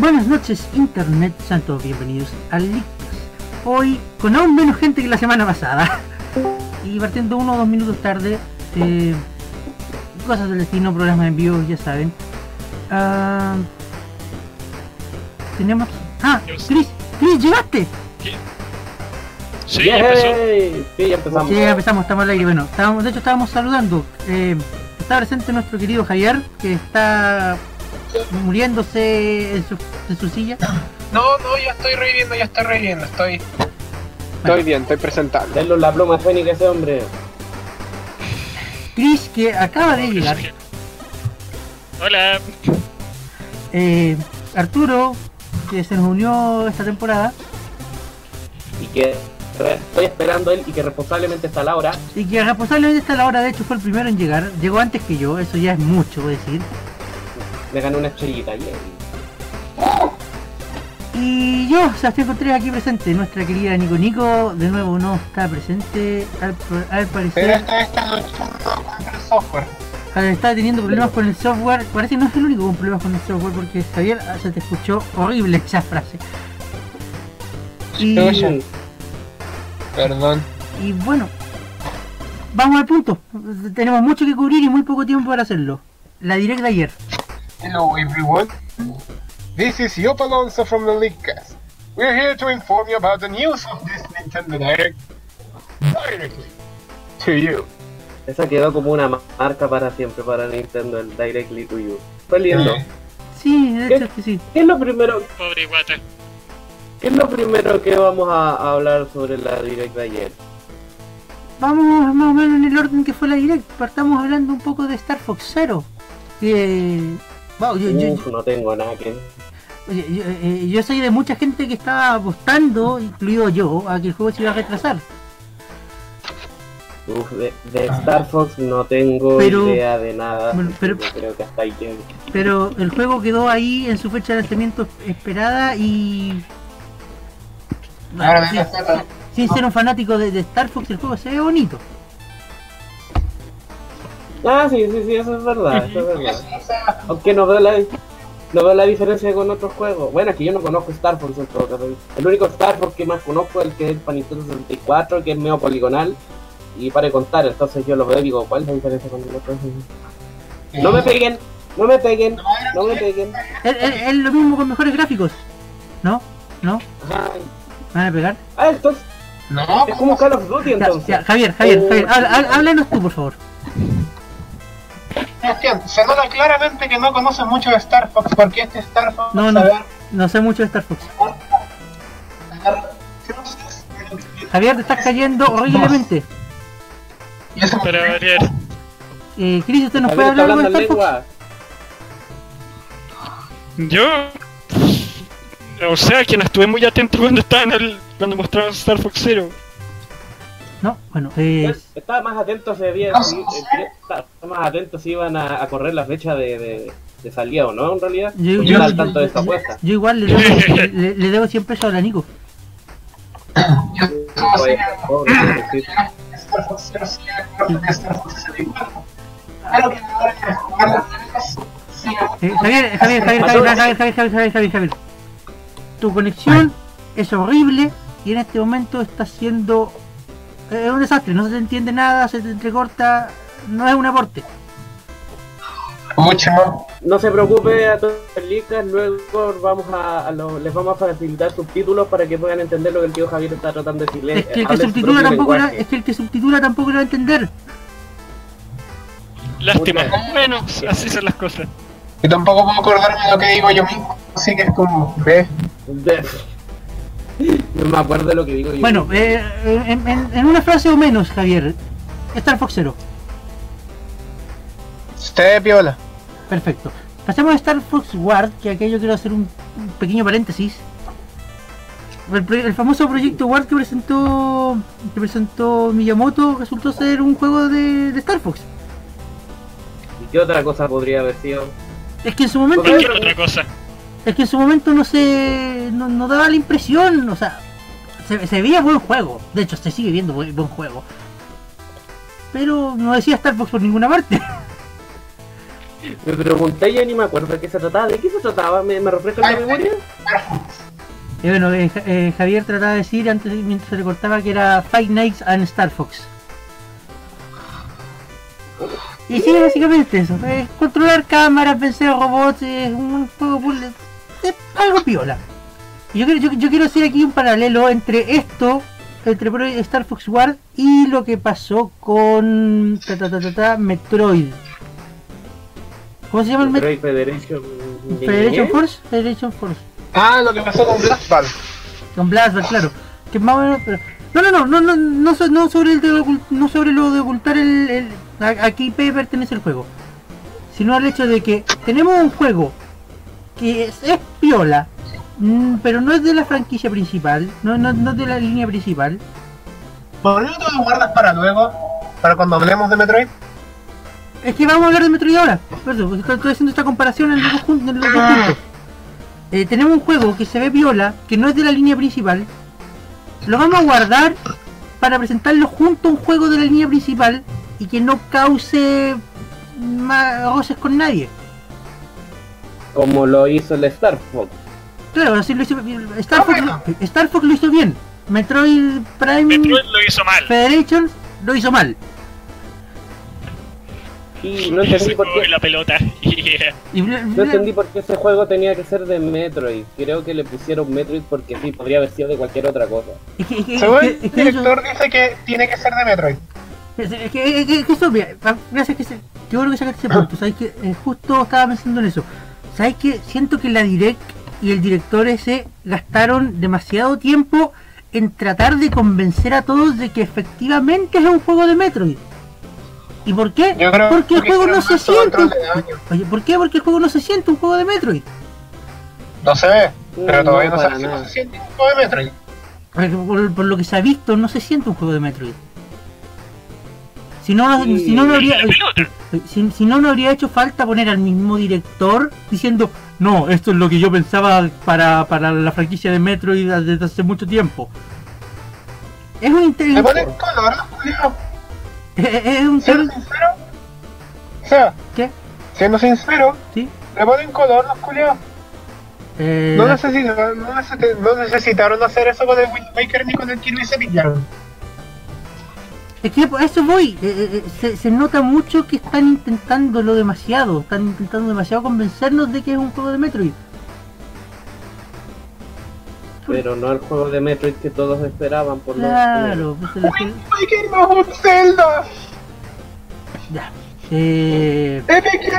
Buenas noches Internet, sean todos bienvenidos al Lictas. Hoy con aún menos gente que la semana pasada. Y partiendo uno o dos minutos tarde, eh, cosas del destino, programas en vivo, ya saben. Ah, tenemos... Ah, Chris, Chris, llegaste. Sí, ya empezó. Sí, ya empezamos. Sí, ya empezamos, estamos al aire. Bueno, estábamos, de hecho estábamos saludando. Eh, está presente nuestro querido Javier, que está muriéndose en su, en su silla. No, no, ya estoy reviviendo, ya estoy reviviendo, estoy... Estoy bien, estoy presentable. Denle la pluma fénica a ese hombre. Chris, que acaba de llegar. Hola. Eh, Arturo, que se nos unió esta temporada. Y que estoy esperando él y que responsablemente está Laura. Y que responsablemente está a la hora, de hecho fue el primero en llegar. Llegó antes que yo, eso ya es mucho decir. Le ganó una estrellita. yay. Y yo, Sebastián Contreras, aquí presente. Nuestra querida Nico Nico, de nuevo no está presente. Al, al Pero parecer, esta vez está el software. al estar teniendo problemas con el software. Parece que no es el único con problemas con el software, porque Javier ah, se te escuchó horrible esa frase. Y. Perdón. y bueno, vamos al punto. Tenemos mucho que cubrir y muy poco tiempo para hacerlo. La directa ayer. Hello everyone. This is Yop Alonso from the Leakcast. We're here to inform you about the news of this Nintendo Direct directly to you. Esa quedó como una ma- marca para siempre para Nintendo, el Directly to You. Fue lindo. Sí, de hecho es que sí. ¿Qué es lo primero, Pobre guata. qué es lo primero que vamos a, a hablar sobre la Direct de ayer? Vamos más o menos en el orden que fue la direct. Partamos hablando un poco de Star Fox Zero. Que, wow, yo, no tengo nada que... oye, yo, eh, yo soy de mucha gente que estaba apostando, incluido yo, a que el juego se iba a retrasar. Uf, de, de Star Fox no tengo Pero- idea de nada. bueno, pero- Yo creo que hasta ahí llego. Pero el juego quedó ahí en su fecha de lanzamiento esperada y... Ahora sin, me das sin ser un fanático de, de Star Fox, el juego se ve bonito. Ah, sí, sí, sí, eso es verdad, eso es verdad. Aunque no veo la, no veo la diferencia con otros juegos. Bueno, es que yo no conozco Star Fox en todo caso. El único Star Fox que más conozco es el que es para Nintendo 64, que es medio poligonal. Y para de contar, entonces yo lo veo y digo, ¿cuál es la diferencia con el otro? No me peguen, no me peguen, no me peguen. Es, es- es lo mismo con mejores gráficos. ¿No? ¿No? Ay. ¿Van a pegar? Ah, entonces, No, es como Call of Duty Ya, entonces. ya, Javier, Javier. Javier, habla- habla- háblanos tú, por favor. Sebastián, se nota claramente que no conoces mucho de Star Fox porque este Star Fox No, no. sabe No sé mucho de Star Fox. Javier, te estás cayendo horriblemente. y eso Para variar. Eh, Chris, ¿usted nos puede Javier hablar algo de Star Fox? lengua. Yo. O sea que no estuve muy atento cuando estaban el, cuando mostraron Star Fox Zero. No, bueno, eh, Estaba más atento si había, No, si- no sé. eh, estaba más atento si iban a, a correr la fecha de, de, de salida o no, en realidad. Yo- al yo- tanto de esta apuesta. yo igual le debo, le, le debo 100 pesos a la Nico. yo solo sé Oye, que pobre, sí. Star Fox Zero sigue mejor que Star Fox 64. Claro que ahora que jugar las reglas, sigue Eh, Javier, Javier, Javier, Javier, Javier, Javier, Javier, Javier, Javier, Javier, Javier. Tu conexión es horrible y en este momento está siendo eh, un desastre. No se entiende nada, se te entrecorta, no es un aporte. mucho. No se preocupe a todos los licas, luego vamos a, a lo- les vamos a facilitar subtítulos para que puedan entender lo que el tío Javier está tratando de decirles. Es que el que subtitula tampoco, la- es que el que subtitula tampoco lo va a entender. Lástima. Bueno, así son las cosas. Y tampoco puedo acordarme de lo que digo yo mismo, así que es como, ¿ves? No me acuerdo de lo que digo yo. Bueno, eh, en, en- en una frase o menos, Javier. Star Fox Zero. Usted piola. Perfecto. Pasemos a Star Fox Ward, que aquello quiero hacer un, un pequeño paréntesis. El, famoso proyecto Ward que presentó que presentó Miyamoto resultó ser un juego de, de Star Fox. ¿Y qué otra cosa podría haber sido? Es que en su momento otra cosa. Es que en su momento no se no, no daba la impresión, o sea, se, se veía buen juego. De hecho, se sigue viendo buen, buen juego. Pero no decía Star Fox por ninguna parte. Me pregunté y ya ni me acuerdo de qué se trataba. ¿De qué se trataba? ¿Me, me refresca la memoria? Y bueno, eh, eh, Javier trataba de decir antes, mientras se le cortaba, que era Five Nights and Star Fox. Y sí, básicamente eso. eh, controlar cámaras, vencer robots, es un juego puzzle, es algo piola. Y yo quiero, yo, yo quiero hacer aquí un paralelo entre esto, entre Star Fox War y lo que pasó con ta, ta, ta, ta, ta, Metroid. ¿Cómo se llama el Metroid? Metroid Federation. Federation Force? Federation Force. Ah, lo que pasó con Blast Ball. Con Blastball, claro. Que más o menos, pero... No, no, no, no, no, no, no sobre el de ocult- no sobre lo de ocultar el, el a, a qué IP pertenece el juego. Sino al hecho de que tenemos un juego que es, es piola, mm, pero no es de la franquicia principal, no, no, no es de la línea principal. ¿Por qué no te lo guardas para luego? Para cuando hablemos de Metroid. Es que vamos a hablar de Metroid ahora. Por eso, porque estoy, haciendo esta comparación en los en los dos puntos. Eh, tenemos un juego que se ve viola, que no es de la línea principal. Lo vamos a guardar para presentarlo junto a un juego de la línea principal y que no cause más roces con nadie. Como lo hizo el Star Fox. Claro, así lo hizo Star Fox, lo- Star Fox lo hizo bien. Metroid Prime Metroid lo hizo mal. Federation lo hizo mal. Y no entendí por qué. la pelota. Yeah. No entendí por qué ese juego tenía que ser de Metroid. Creo que le pusieron Metroid porque sí, podría haber sido de cualquier otra cosa. es que, es que- Según el que- es que eso- director dice que tiene que ser de Metroid. Es, es que, es que- es que eso, mira, pa- gracias que se, qué bueno que sacaste ese punto, sabes que eh, justo estaba pensando en eso. Sabes que siento que la direct y el director ese gastaron demasiado tiempo en tratar de convencer a todos de que efectivamente es un juego de Metroid. ¿Y por qué? Creo Porque el juego no se siente. Oye, ¿por qué? Porque el juego no se siente un juego de Metroid. No se ve, pero No, todavía no, si nada. se siente un juego de Metroid. Por lo que se ha visto, no se siente un juego de Metroid. Si no, no- Sí, si no, no habría, si, si no, no habría hecho falta poner al mismo director diciendo, no, esto es lo que yo pensaba para, para la franquicia de Metroid desde hace mucho tiempo. Es un inter- Le ponen color, culiao. es, es un sincero. O sea, ¿Qué? siendo sincero, ¿Sí? le ponen color los culiados. Eh, No, necesitaron, no, necesita- no necesitaron hacer eso con el Wind Waker ni con el Kirby se pillaron. Es que a eso voy. eh, eh, eh, se, se nota mucho que están intentándolo demasiado. Están intentando demasiado convencernos de que es un juego de Metroid. Pero no el juego de Metroid que todos esperaban por lo Claro, pues, la gente- Wind Waker no es un Zelda. ya. Eh, Epic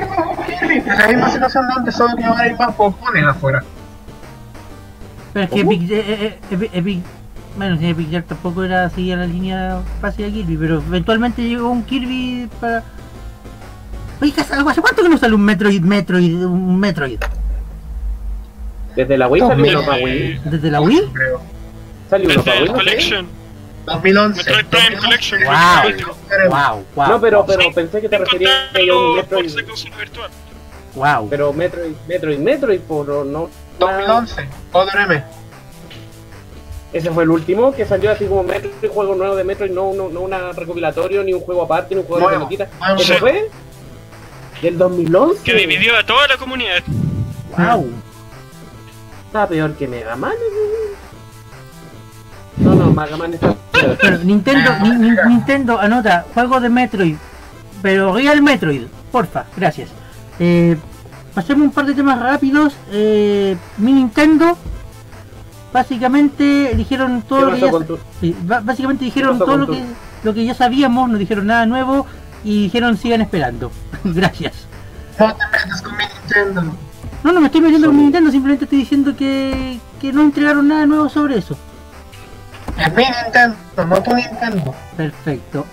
la misma situación de antes, solo que ahora hay más popones afuera. pero es que. Epic, eh, eh, Epic, Epic- bueno, si Epic Jack tampoco era seguir la línea fácil de Kirby, pero eventualmente llegó un Kirby para. Oye, ¿hace cuánto que no sale un Metroid, Metroid, un Metroid? Desde la Wii salió uno para Wii. ¿Desde la Wii? Creo. Salió uno Desde para Wii. Collection. 2011. Metroid Prime Collection. Wow. Wow, wow. No, pero, pero Sí, pensé que te referías a un Metroid. wow. Pero Metroid, Metroid, Metroid, por no. 2011. Otro M. Ese fue el último que salió así como Metroid, juego nuevo de Metroid, no, no, no una recopilatorio, ni un juego aparte, ni un juego de pelotita. Nuevo. ¿Ese Sí. fue? ¿Del 2011? Que dividió a toda la comunidad. Wow. Está peor que Mega Man. No, no, Mega Man está peor. Pero Nintendo, ni- ni- Nintendo anota juego de Metroid, pero Real Metroid, porfa, gracias. Eh, pasemos un par de temas rápidos. Eh, mi Nintendo, básicamente dijeron todo ¿Qué lo que ya, tu- sí, básicamente dijeron todo lo tu- que lo que ya sabíamos, no dijeron nada nuevo y dijeron sigan esperando. gracias. No te metas con mi Nintendo. No, no me estoy metiendo con mi. Nintendo, simplemente estoy diciendo que, que no entregaron nada nuevo sobre eso. Es mi Nintendo, no tu Nintendo. Perfecto.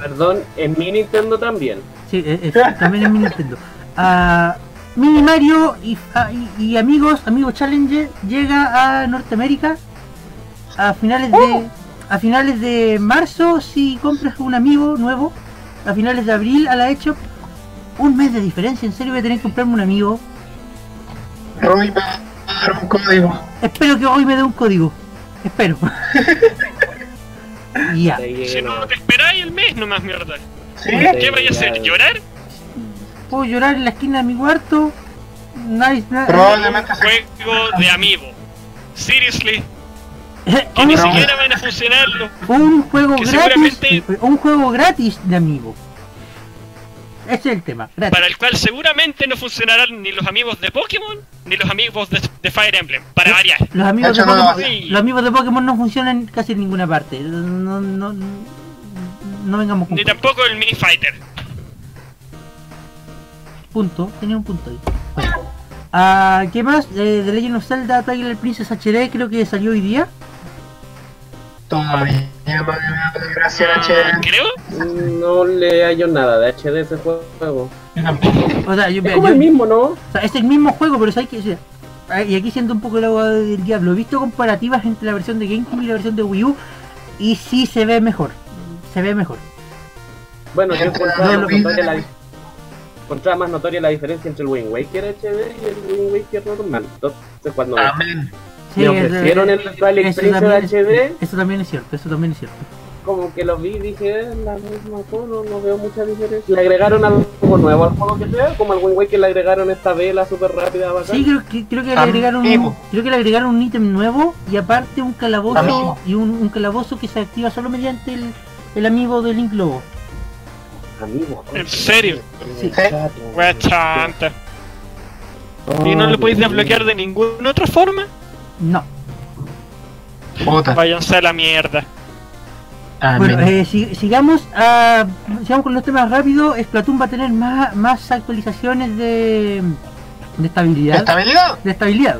Perdón, en mi Nintendo también. Sí, eh, también en mi Nintendo. Ah, Mini Mario y, y- y amigos, amigos Challenger llega a Norteamérica a finales de a finales de marzo si compras un amigo nuevo, a finales de abril a la hecho un mes de diferencia, en serio voy a tener que comprarme un amigo. Roy me va a dar un código. Espero que hoy me dé un código. Espero. Ya. Si no te esperáis el mes nomás, mierda. ¿Sí? ¿Qué vaya a hacer? ¿Llorar? Puedo llorar en la esquina de mi cuarto. Nice, nice. Probablemente. Juego de amiibo. Seriously, que ni siquiera van a funcionarlo. un juego que gratis. seguramente- Un juego gratis de amigo. Ese es el tema. Gratis. Para el cual seguramente no funcionarán ni los amigos de Pokémon ni los amigos de, de Fire Emblem. Para variar. Los amigos De no Pokémon, los amigos de Pokémon no funcionan casi en ninguna parte. No, no, no vengamos con Ni tampoco el Mini Fighter. Punto. Tenía un punto ahí. Bueno. Ah, ¿Qué más? Eh, The Legend of Zelda Twilight Princess HD creo que salió hoy día. Todavía no me da gracia Ah, HD. creo. No le hallo nada de HD a ese juego. Yo tampoco. O sea, yo, Es yo- como el mismo, ¿no? o sea, es el mismo juego, pero sabes que... o sea, ah, y aquí siento un poco el agua del diablo. He visto comparativas entre la versión de GameCube y la versión de Wii U. Y sí se ve mejor. Se ve mejor. Bueno, yo vídeos notoria de- la, encontraba más notoria la diferencia entre el Wind Waker HD y el Wind Waker normal. Entonces, cuando Amén. Me ofrecieron el Twilight eso Princess también es- HD, Eso también es cierto, eso también es cierto. como que lo vi y dije, "Eh, la misma cosa, no, no veo mucha diferencia. Le agregaron algo nuevo al juego que sea, como al Wind Waker le agregaron esta vela súper rápida, bacán. Sí, creo que, creo que le agregaron un, creo que le agregaron un ítem nuevo y aparte un calabozo Amigo. y un, un calabozo que se activa solo mediante el, el amigo de Link Lobo. Amigo, ¿En serio? Sí. Wea chanta. ¿Y no lo podéis desbloquear de ninguna otra forma? No. Puta. Váyanse a la mierda. Amén. Bueno, eh, si- sigamos a, sigamos con los temas rápidos. Splatoon va a tener más, más actualizaciones de, de estabilidad. ¿Estabilidad? De estabilidad.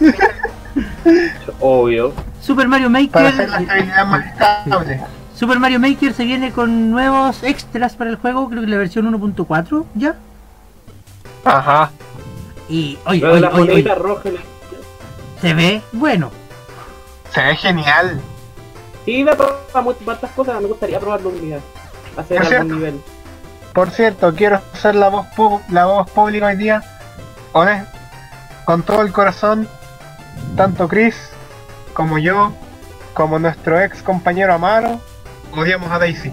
Obvio. Super Mario Para Maker. hacer la estabilidad más estable. Super Mario Maker se viene con nuevos extras para el juego, creo que la versión 1.4 ya. Ajá. Y oye, la oye, oye, monedita roja. la- se ve bueno. Se ve genial. Sí, da para muchas cosas, me gustaría probarlo un día. Hacer ¿Es algún cierto? nivel. Por cierto, quiero ser la voz pu- la voz pública hoy día. Con todo el corazón, tanto Chris como yo, como nuestro ex compañero Amaro, odiamos a Daisy.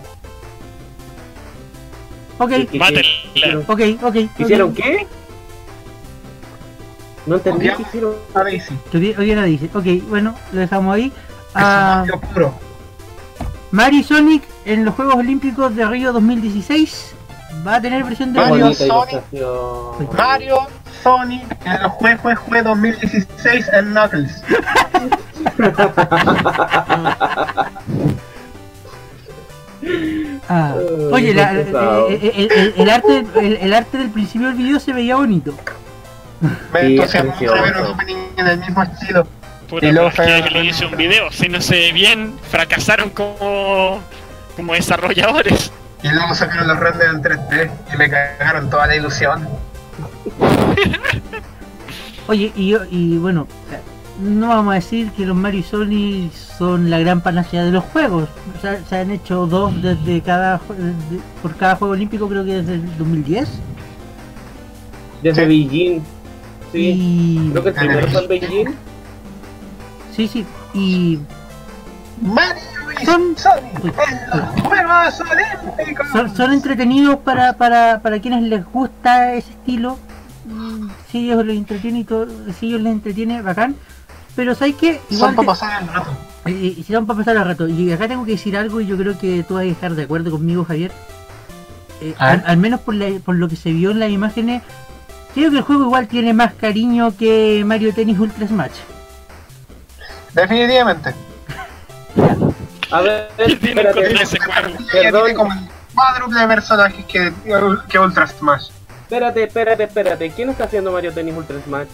Ok, ¿Qué- qué- Mátenla. hicieron? ok, ok. ¿Hicieron qué? No entendí qué hicieron. a Daisy. Hoy día dice. Ok, bueno, lo dejamos ahí. Es Ah, odio puro. Mario Sonic en los Juegos Olímpicos de Río 2016 va a tener versión de Mario, Sonic. ilustración. Mario, Sonic, en los Jue Jue Jue 2016 en Knuckles. Ah, oye, la- qué el, pesado. el- el- el arte, el, el arte del principio del video se veía bonito. Me entusiasmó ver un opening en el mismo estilo. Puta, Y luego que le hice un video. Si no se ve bien, fracasaron como, como desarrolladores. Y luego sacaron los renders en 3D y me cagaron toda la ilusión. Oye, y, y bueno, no vamos a decir que los Mario y Sonic son la gran panacea de los juegos. O sea, se han hecho dos desde cada jue- de- por cada juego olímpico, creo que desde el 2010. Desde Sí. Beijing. Sí. Y Creo que el primero fue en Beijing. sí, sí, y Mario y Son- Sonic en los Juegos Olímpicos. son, son entretenidos para, para, para quienes les gusta ese estilo. Mm, Si ellos les entretiene y todo, si ellos les entretiene, bacán. Pero ¿sabes qué? Son te- para pasar el rato. Y, y si van para pasar el rato. Y acá tengo que decir algo y yo creo que tú vas a estar de acuerdo conmigo, Javier. Eh, al, al menos por, la- por lo que se vio en las imágenes, creo que el juego igual tiene más cariño que Mario Tennis Ultra Smash. Definitivamente. A ver, Tiene espérate. Perdón. Tiene como el cuádruple de personajes que, que Ultra Smash. Espérate, espérate, espérate. ¿Quién está haciendo Mario Tennis Ultra Smash?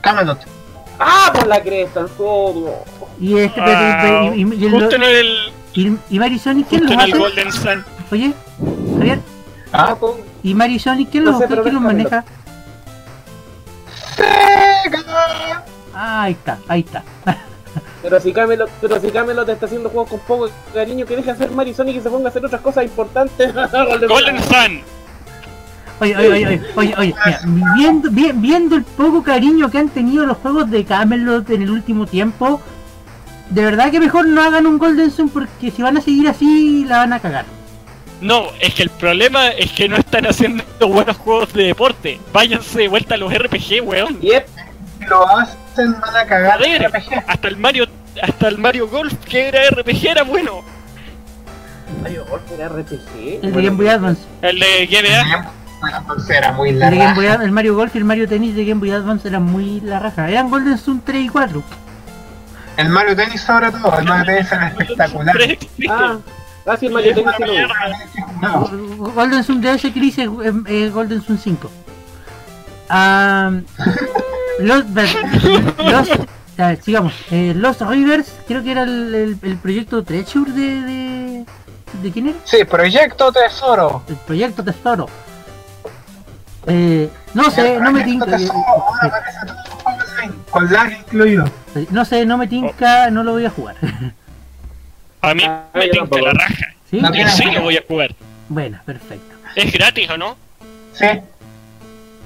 Camelot. ¡Ah, por la cresta! El todo. Y este Ah, y, y- y el- justo en el, y- y Mario y Sonic, ¿quién justo los en el hace? Golden Sun. Oye, Javier, Ah, ¿y Mario y Sonic quién No los, sé, quién los déjamelo. maneja? Sega. Ah, ahí está, ahí está. Pero si Camelot, pero si Camelot está haciendo juegos con poco cariño, que deje hacer Mario y Sonic y se ponga a hacer otras cosas importantes. Golden Golden Sun. Oye, oye, oye, oye, oye, oye, mira, viendo, vi- viendo el poco cariño que han tenido los juegos de Camelot en el último tiempo, de verdad que mejor no hagan un Golden Sun porque si van a seguir así la van a cagar. No, es que el problema es que no están haciendo buenos juegos de deporte. Váyanse de vuelta a los RPG, weón. Yep. Lo hacen, van a cagar Joder, RPG. hasta el Mario, hasta el Mario Golf que era RPG era bueno. Mario Golf era RPG. El de Game Boy Advance. El de GBA. Bueno, entonces era muy El, de Game larga. Boy el Mario Golf y el Mario Tennis de Game Boy Advance eran muy la raja. Eran Golden Sun 3 y 4. El Mario Tennis sobre todo, el Mario Tennis era espectacular. Ah, ah, sí, el Mario Tennis. No, Golden Sun de ese que dice es, es Golden Sun 5. Ah, los, los ah, sigamos. Eh, Lost Rivers, creo que era el, el, el proyecto Treasure de, de. ¿De quién era? Sí, Proyecto Tesoro. El proyecto Tesoro. Eh, no sé, no me tinca. Con lag incluido. No sé, no me tinca, no lo voy a jugar. A mí Ah, me tinca la raja. ¿Sí? Sí lo voy a jugar. Bueno, perfecto. Es gratis o no? Sí.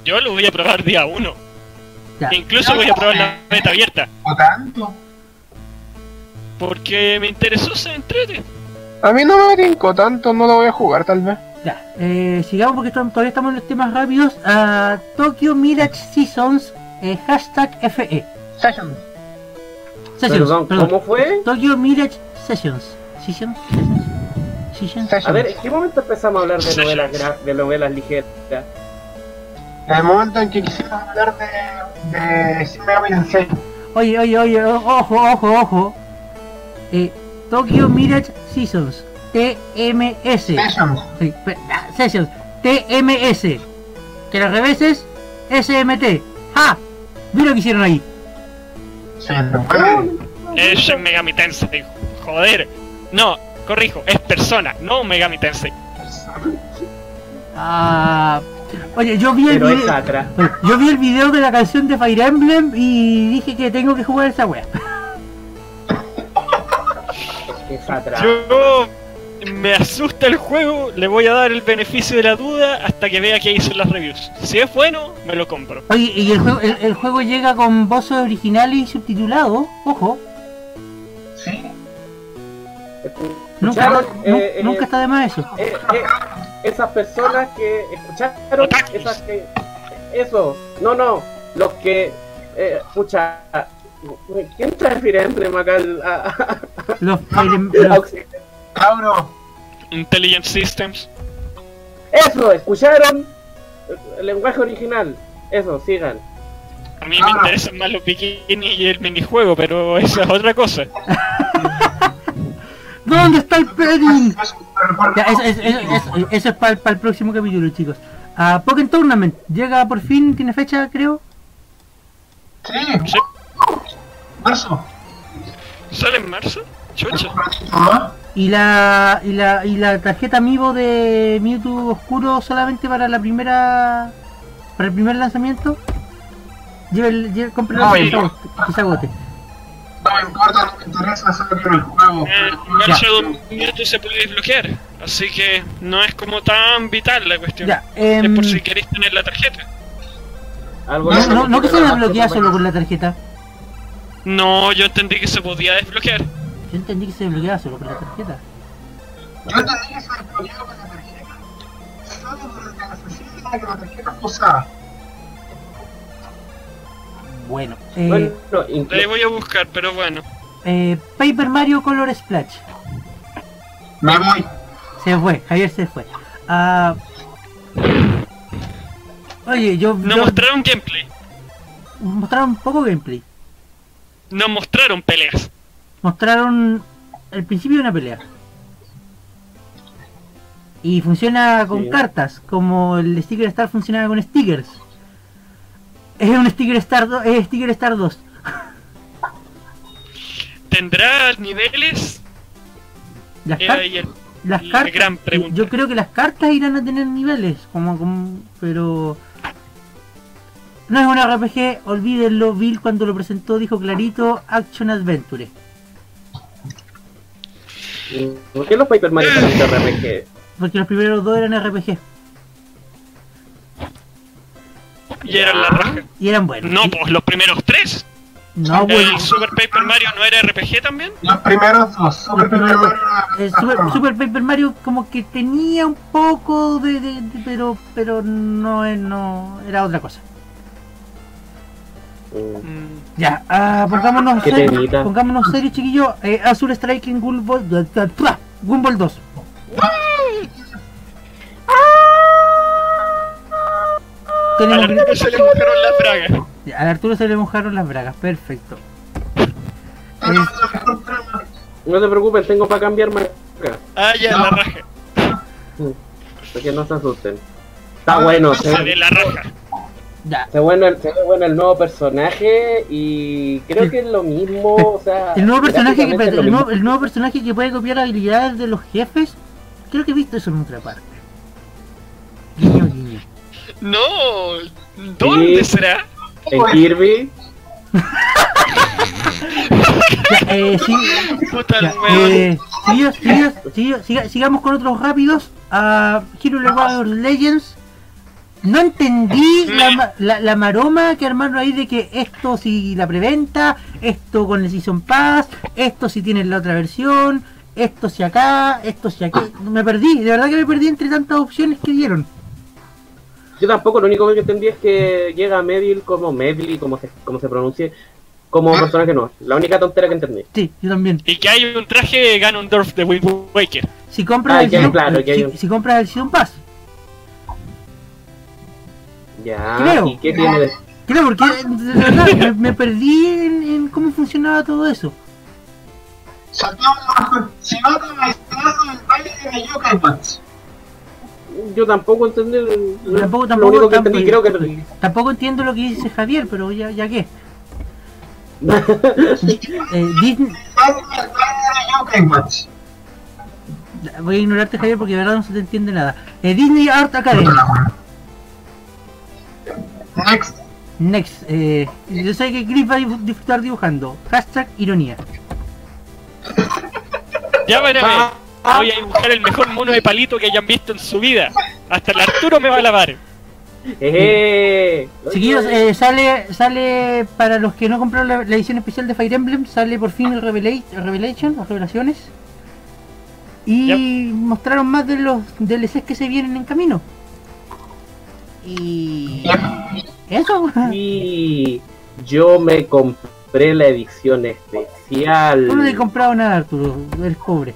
Yo lo voy a probar día uno. Ya. Incluso voy a probar la meta abierta. O tanto. Porque me interesó, se entrete. A mí no me tincó tanto, no lo voy a jugar tal vez. Ya, eh, sigamos porque todavía estamos en los temas rápidos. a Tokyo Mirage Seasons, eh, hashtag FE. Session. Sessions, Perdón, perdón. ¿cómo fue? Tokyo Mirage Sessions. Sessions, Sessions, Sessions. A ver, Session. ¿en qué momento empezamos a hablar de novelas, de novelas ligeras? En el momento en que quisimos hablar de, de Shin Megami Tensei. Oye, oye, oye, ojo, ojo, ojo. Eh, Tokyo Mirage Seasons, TMS. Session. Sí, pe- ah, Sessions, TMS. Que al revés es SMT. ¡Ja! Mira lo que hicieron ahí. Puede. Es Megami Tensei. Joder. No, corrijo, es persona, no Megami Tensei. Ah, oye, yo vi el Pero es video. Yo vi el video de la canción de Fire Emblem y dije que tengo que jugar esa wea. Es Sakura. Yo me asusta el juego, le voy a dar el beneficio de la duda hasta que vea que hizo las reviews. Si es bueno, me lo compro. Oye, y el juego, el, el juego llega con voces originales y subtitulados, ojo. Sí. Nunca, eh, eh, nunca está de más eso. Eh, eh, esas personas que escucharon, Otakus. esas que. Eso, no, no, los que. Eh, escucha. ¿Quién trae Fire Emblem acá al- a, a- Los a los-? Cabro. Intelligent Systems. Eso, escucharon el lenguaje original. Eso, sigan. A mí me Ah. interesan más los bikinis y el minijuego, pero esa es otra cosa. ¿Dónde está el. Ya, eso, eso- eso- eso- eso es para el próximo capítulo, chicos. Ah, Pokémon Tournament llega por fin, tiene fecha, creo. Sí. Sí. Marzo. ¿Sale en marzo? Chucha. ¿No? Y la, y la, y la tarjeta Amiibo de Mewtwo Oscuro solamente para la primera. para el primer lanzamiento. Lleve el, lleve, cómprelo No, se agote, que se agote. No me importa, no me interesa, quiero el juego. Eh, igual Shadow Mewtwo se puede desbloquear, así que no es como tan vital la cuestión. Ya, Es em, por si queréis tener la tarjeta. Algo no, que- no, no que se desbloquea solo con la tarjeta. No, yo entendí que se podía desbloquear. Yo entendí que se desbloqueaba solo con la tarjeta. Yo entendí que se desbloqueaba con la tarjeta. Solo durante la sesión en la que la tarjeta fue usada. Bueno, eh, Bueno, inclu- Le voy a buscar, pero bueno. eh, Paper Mario Color Splash. Me voy. Se fue, Javier se fue. Ah, oye, yo, Nos yo- mostraron gameplay, mostraron poco gameplay. nos mostraron peleas. Mostraron el principio de una pelea. Y funciona con Sí. cartas, como el Sticker Star funcionaba con stickers. Es un Sticker Star, do- es Sticker Star 2. ¿Tendrá niveles? Las, Era car- ahí el- las la cartas, gran pregunta. yo creo que las cartas irán a tener niveles, como, como pero no es un RPG, olvídenlo, Bill cuando lo presentó dijo clarito Action Adventure. ¿Por qué los Paper Mario son de RPG? Porque los primeros dos eran RPG Y eran la raja. y eran buenos. No, pues los primeros tres. No, ¿El Super Paper Mario no era RPG también? Los primeros dos, Super Paper Mario, el Super, Super Paper Mario como que tenía un poco de, de- de- pero pero no es- no era otra cosa. Mm. Ya, ah, pongámonos serios, pongámonos serios, chiquillos. Eh, Azure Strike en Gumball, Gumball 2. Al Arturo se le mojaron las bragas. Ya, Al Arturo se le mojaron las bragas, perfecto. No se preocupen, tengo para cambiarme acá. Ah, ya, la raja. Para que no se asusten. Está bueno, se ve, la raja. Ya, se ve bueno, el- se ve bueno el nuevo personaje y creo que es lo mismo, o sea... el nuevo personaje que el nuevo, mismo. el nuevo personaje que puede copiar habilidades de los jefes, creo que he visto eso en otra parte. Guiño, guiño. No, ¿dónde Sí. será? En Kirby, Ya, eh, sí, Puta ya, eh, siga- siga- siga- siga- sigamos con otros rápidos. A Hero Warriors Legends. No entendí la, ma- la, la maroma que armaron ahí de que esto si la preventa, esto con el Season Pass, esto si tienes la otra versión, esto si acá, esto si aquí. Me perdí, de verdad que me perdí entre tantas opciones que dieron. yo tampoco, lo único que entendí es que llega Medil como Medley, como se, como se pronuncie, como personaje no. La única tontera que entendí. Sí, yo también. Y que hay un traje de Ganondorf de Wind Waker. Si compras, Ah, el, claro, si, un- si compras el Season Pass. Ya, Creo. ¿y qué tiene de...? Creo, porque de verdad me, me perdí en, en cómo funcionaba todo eso. Saltamos, si no te maestrazo el baile de Yokai Match. Yo tampoco entendí. Tampoco, lo tampoco, único que tampoco, entendí, creo que... tampoco entiendo lo que dice Javier, pero ya, ya qué. Eh, Disney, voy a ignorarte Javier porque de verdad no se te entiende nada. Eh, Disney Art Academy. Next. Next. Eh, yo sé que Chris va a disfrutar dibujando. Hashtag ironía. Ya veré, Ah. voy a dibujar el mejor mono de palito que hayan visto en su vida. Hasta el Arturo me va a lavar. ¡Eh! Chiquillos, eh, sale, sale para los que no compraron la, la edición especial de Fire Emblem, sale por fin el Revelation, las revelaciones. Y mostraron más de los DLCs que se vienen en camino. Y eso, Y yo me compré la edición especial. tú no le he comprado nada Arturo, eres pobre.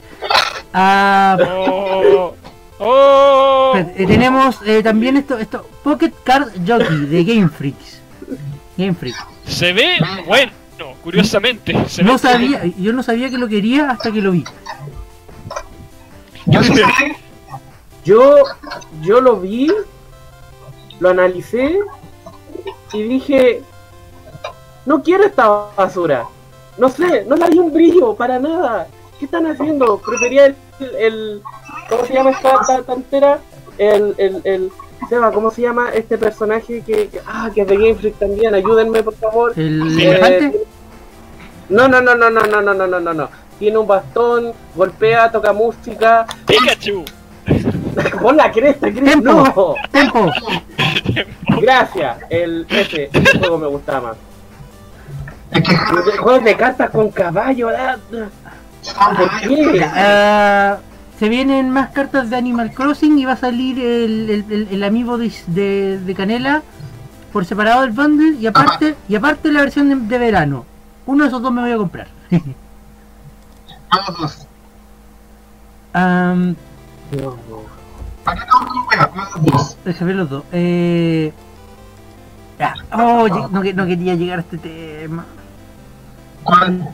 Ah, Oh, oh. eh, tenemos eh, también esto, esto, Pocket Card Jockey de Game Freaks. Game Freak. Se ve bueno, curiosamente. Se No ve sabía, yo no sabía que lo quería hasta que lo vi. Yo. Yo, yo lo vi, lo analicé y dije, no quiero esta basura. No sé, no le hay un brillo para nada. ¿Qué están haciendo? Prefería el, el ¿cómo se llama esta ta- tantera? El, el, el, Seba, ¿cómo se llama este personaje que, que- ah, que es de Game Freak también? Ayúdenme, por favor. El Eh, elefante. No, no, no, no, no, no, no, no, no, no, no. Tiene un bastón, golpea, toca música. Pikachu. Pon la cresta, Chris. Tempo. No. Tempo. Gracias. El ese, ese juego me gusta más. Juegos de cartas con caballo, ¿verdad? ¿Por qué? Ah, se vienen más cartas de Animal Crossing y va a salir el, el, el, el amiibo de, de, de Canela por separado del bundle y aparte y aparte la versión de, de verano. Uno de esos dos me voy a comprar. Vamos dos. Am, ¿Para qué estamos con? Vamos dos. déjame ver los dos. Eh, ya. Oh, no, que- no quería llegar a este tema. ¿Cuál?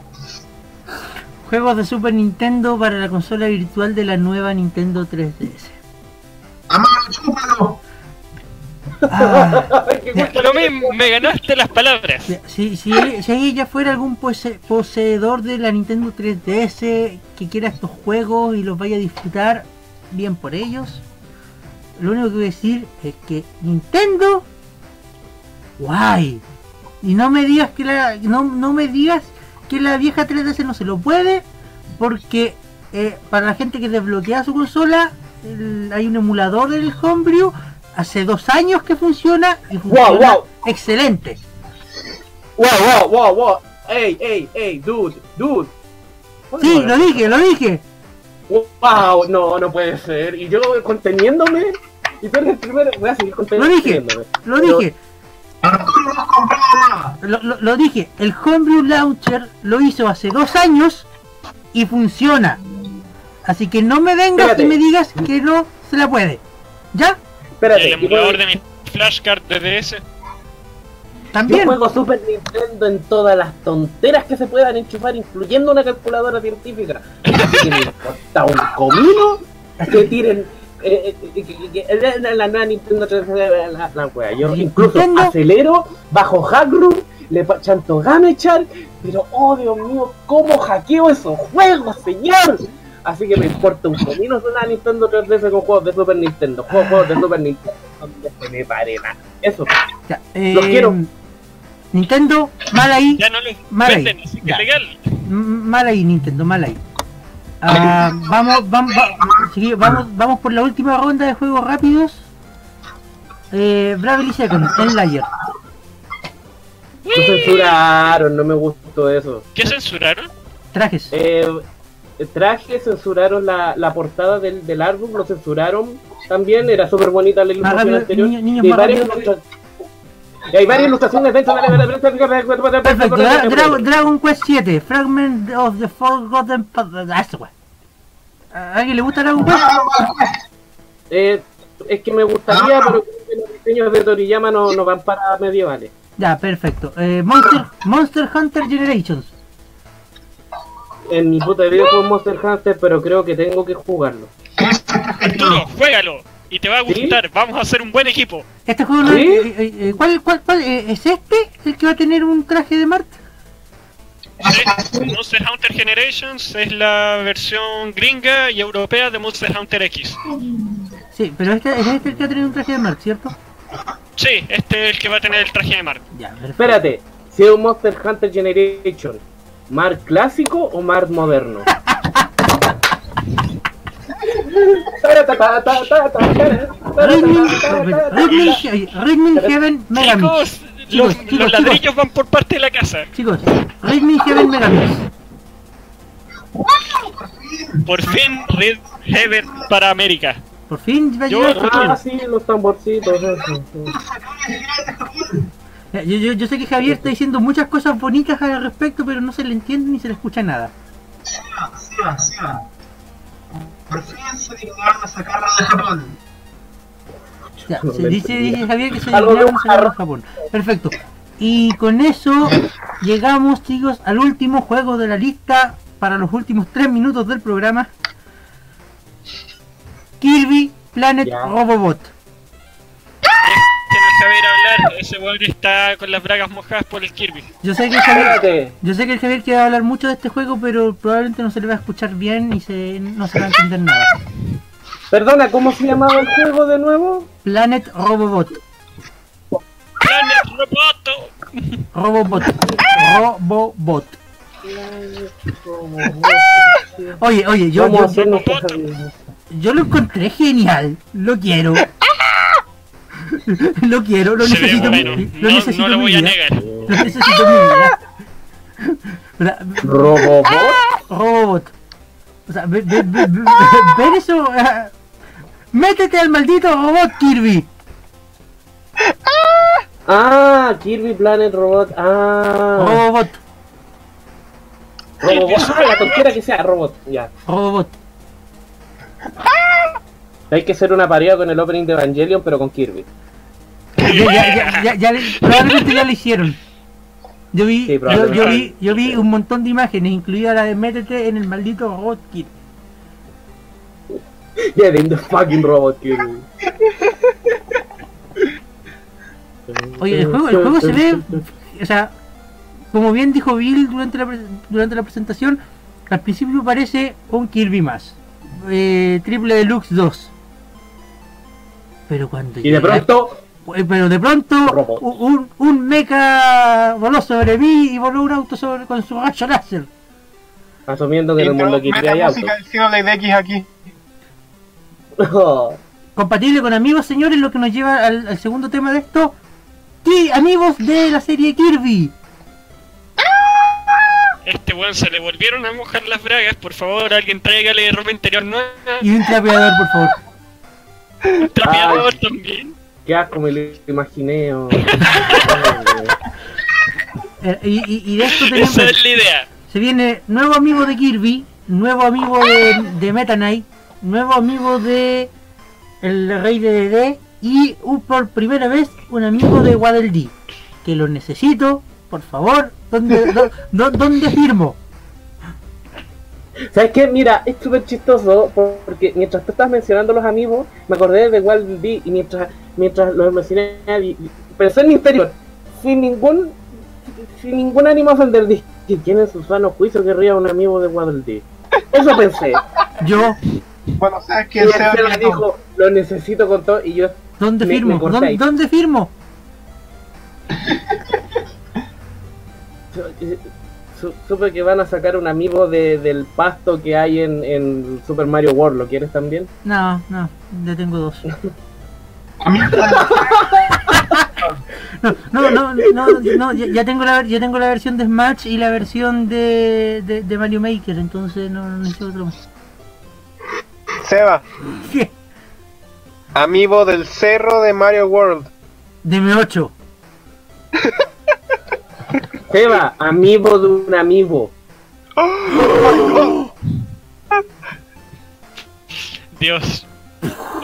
Juegos de Super Nintendo para la consola virtual de la nueva Nintendo 3DS. Amaro, chúpalo. Ah, Ya. Lo mismo, me ganaste las palabras. Ya, Si, si, si ella fuera algún pose- poseedor de la Nintendo 3DS que quiera estos juegos y los vaya a disfrutar, bien por ellos. Lo único que voy a decir es que Nintendo, guay. Y no me digas que la, no, no me digas que la vieja 3DS no se lo puede, porque eh, para la gente que desbloquea su consola, el- hay un emulador del Homebrew hace dos años que funciona y funciona wow. excelente. Wow, wow, wow, wow. ¡Ey, ey, ey! ¡Dude! ¡Dude! Sí, lo dije, lo dije. ¡Wow! No, no puede ser. Y yo conteniéndome. Y tú eres el primero. Voy a seguir Lo dije, lo dije, lo, lo- lo dije. El Homebrew Launcher lo hizo hace dos años y funciona. Así que no me vengas Espérate. y me digas que no se la puede. ¿Ya? Espérate. El emulador de mi flashcard de DS. Yo También. juego Super Nintendo en todas las tonteras que se puedan enchufar, incluyendo una calculadora científica. Así que me importa un comino que tiren eh, eh, eh, la, nueva Nintendo 3DS, la, la wea. Yo incluso Nintendo- acelero, bajo Hackroom, le chanto Gamechar, pero oh Dios mío, cómo hackeo esos juegos, señor. Así que me importa un comino una Nintendo 3DS con juegos de Super Nintendo, juegos, juegos de Super Nintendo, donde se me pare nada. Eso. Ya, eh, Los quiero. Nintendo, mal ahí. Ya no lo Mal ahí. venden, así que Ya. legal. Mal ahí, Nintendo, mal ahí. Ah, vamos, vamos, va- sí, vamos, vamos por la última ronda de juegos rápidos. Eh, Bravely Second, en Layer. Lo censuraron, no me gustó eso. ¿Qué censuraron? Trajes. Eh, traje, censuraron la, la portada del, del álbum, lo censuraron también, era súper bonita la ilustración rápido, anterior. niño- niños más ilustra- y hay varias ilustraciones dentro de la Perfecto, Dra- Dra- Dragon Quest 7, Fragment of the Forgotten Path. Ah, eso. ¿A alguien le gusta Dragon Quest? Eh, es que me gustaría, pero creo que los diseños de Toriyama no, no van para medievales. Ya, perfecto. Eh, Monster, Monster Hunter Generations. En mi puta de videojuego Monster Hunter, pero creo que tengo que jugarlo. Arturo, juégalo. Y te va a ¿Sí? gustar. Vamos a hacer un buen equipo. Este juego no ¿Sí? es- eh, eh, eh, ¿cuál, cuál, cuál, eh, es este? ¿El que va a tener un traje de Mart? Sí, Monster Hunter Generations es la versión gringa y europea de Monster Hunter X. Sí, pero este es este el que va a tener un traje de Mart, ¿cierto? Sí, este es el que va a tener el traje de Mark. Ya. Espérate, si es un Monster Hunter Generation, ¿Mar clásico o Mar moderno? Rhythm, Rhythm, Rhythm Heaven Megamix. Chicos, Chicos, los, chicos, los chicos. ladrillos van por parte de la casa. Chicos, Rhythm Heaven Megamix. Por fin Red Heaven para América. Por fin va a Yo- llegar este Ah, sí, los tamborcitos. eso. Ya, Yo, yo, yo sé que Javier está diciendo muchas cosas bonitas al respecto, pero no se le entiende ni se le escucha nada. Sí sí va. Por fin se dignaron a sacarla de Japón. Ya, se dice, dice Javier que se de dignaron a sacar jarro. en Japón. Perfecto. Y con eso llegamos, chicos, al último juego de la lista para los últimos tres minutos del programa. Kirby Planet Ya. Robobot. Hablar, ese weón está con las bragas mojadas por el Kirby. Yo sé que el Javier, Espérate. yo sé que el Javier quiere hablar mucho de este juego, pero probablemente no se le va a escuchar bien y se, no se va a entender nada. Perdona, ¿cómo se llamaba el juego de nuevo? Planet Robobot. ¡Planet Roboto! Robobot. Robobot. Oye, oye, yo, yo, yo- yo lo encontré genial. Lo quiero. lo quiero, lo Se necesito. bueno. Lo No, necesito no lo voy a negar. Lo necesito mi. Robot. O sea, ve- ve- ve- ve- ver eso. ah, Métete al maldito robot, Kirby. Ah, Kirby Planet Robot. Ah, Robot. Robobot. Ah, la tontera que sea, robot. Ya. Robot. Hay que hacer una pareja con el opening de Evangelion, pero con Kirby. Ya, ya, ya, ya, ya le- probablemente ya lo hicieron. Yo vi, Sí, yo, yo vi, yo vi un montón de imágenes, incluida la de métete en el maldito robot Kirby. Get in the fucking robot, Kirby. Oye, el juego, el juego se ve, o sea, como bien dijo Bill durante la, durante la presentación, al principio parece un Kirby más. Eh, Triple Deluxe 2. Pero cuando Y de llega- pronto, pero de pronto Robot. un, un mecha voló sobre mí y voló un auto sobre, con su rayo láser. asumiendo que en el mundo Meta hay música X aquí. Compatible con amigos, señores, lo que nos lleva al, al segundo tema de esto. Sí, amigos de la serie Kirby. Este weón se le volvieron a mojar las bragas. Por favor, alguien tráigale ropa interior nueva. Y un trapeador, por favor. Un trapeador también. Qué asco me lo imaginé. oh. Eh, y, y- y de esto tenemos. Esa es la idea. Se viene nuevo amigo de Kirby, nuevo amigo de, de Meta Knight, nuevo amigo de El Rey de DD y un- por primera vez un amigo de Waddle Dee. Que lo necesito, por favor. ¿Dónde, dó- dó- ¿dónde firmo? ¿Sabes qué? Mira, es súper chistoso por- porque mientras tú estás mencionando los amigos, me acordé de Walt D y mientras, mientras los mencioné, pensé en mi interior, sin ningún sin ningún ánimo ofender, dije, ¿quién en su sano juicio querría un amigo de Waddle Dee? Eso pensé. Yo, Bueno, sabes Y que el sea bien dijo, lo necesito con todo, y yo, ¿dónde Me- firmo? me corté ¿Dónde, firmo? Su- supe que van a sacar un amigo de, del pasto que hay en, en Super Mario World, ¿lo quieres también? No, no, ya tengo dos. No, no, no, no, no, ya, ya tengo la, ya tengo la versión de Smash y la versión de, de, de Mario Maker, entonces no, no necesito otro más. Seba, ¿Qué? amigo del cerro de Mario World. Deme 8. Seba, amigo de un amigo. Dios.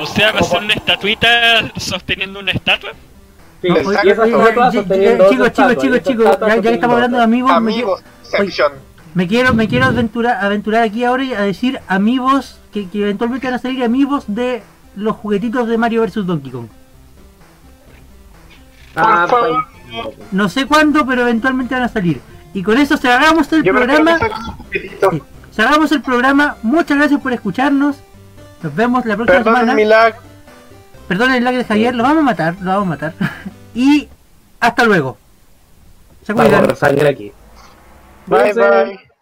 O sea, va a ser una estatuita sosteniendo una estatua. Sí, No, oye, oye, oye, chicos, chicos, chicos, chicos, ya, ya que estamos hablando de amigos, me, Amigos, quiero- section. me quiero, me quiero aventurar, aventurar aquí ahora y a decir amigos que, que eventualmente van a salir amigos de los juguetitos de Mario vs Donkey Kong. Ah, Por favor. No sé cuándo, pero eventualmente van a salir. Y con eso cerramos el Yo programa. Sí, cerramos el programa. Muchas gracias por escucharnos. Nos vemos la próxima Perdón semana. mi lag. Perdón el lag de Javier, lo vamos a matar, lo vamos a matar. y hasta luego. Se Vamos a cuidan. aquí. Bye bye.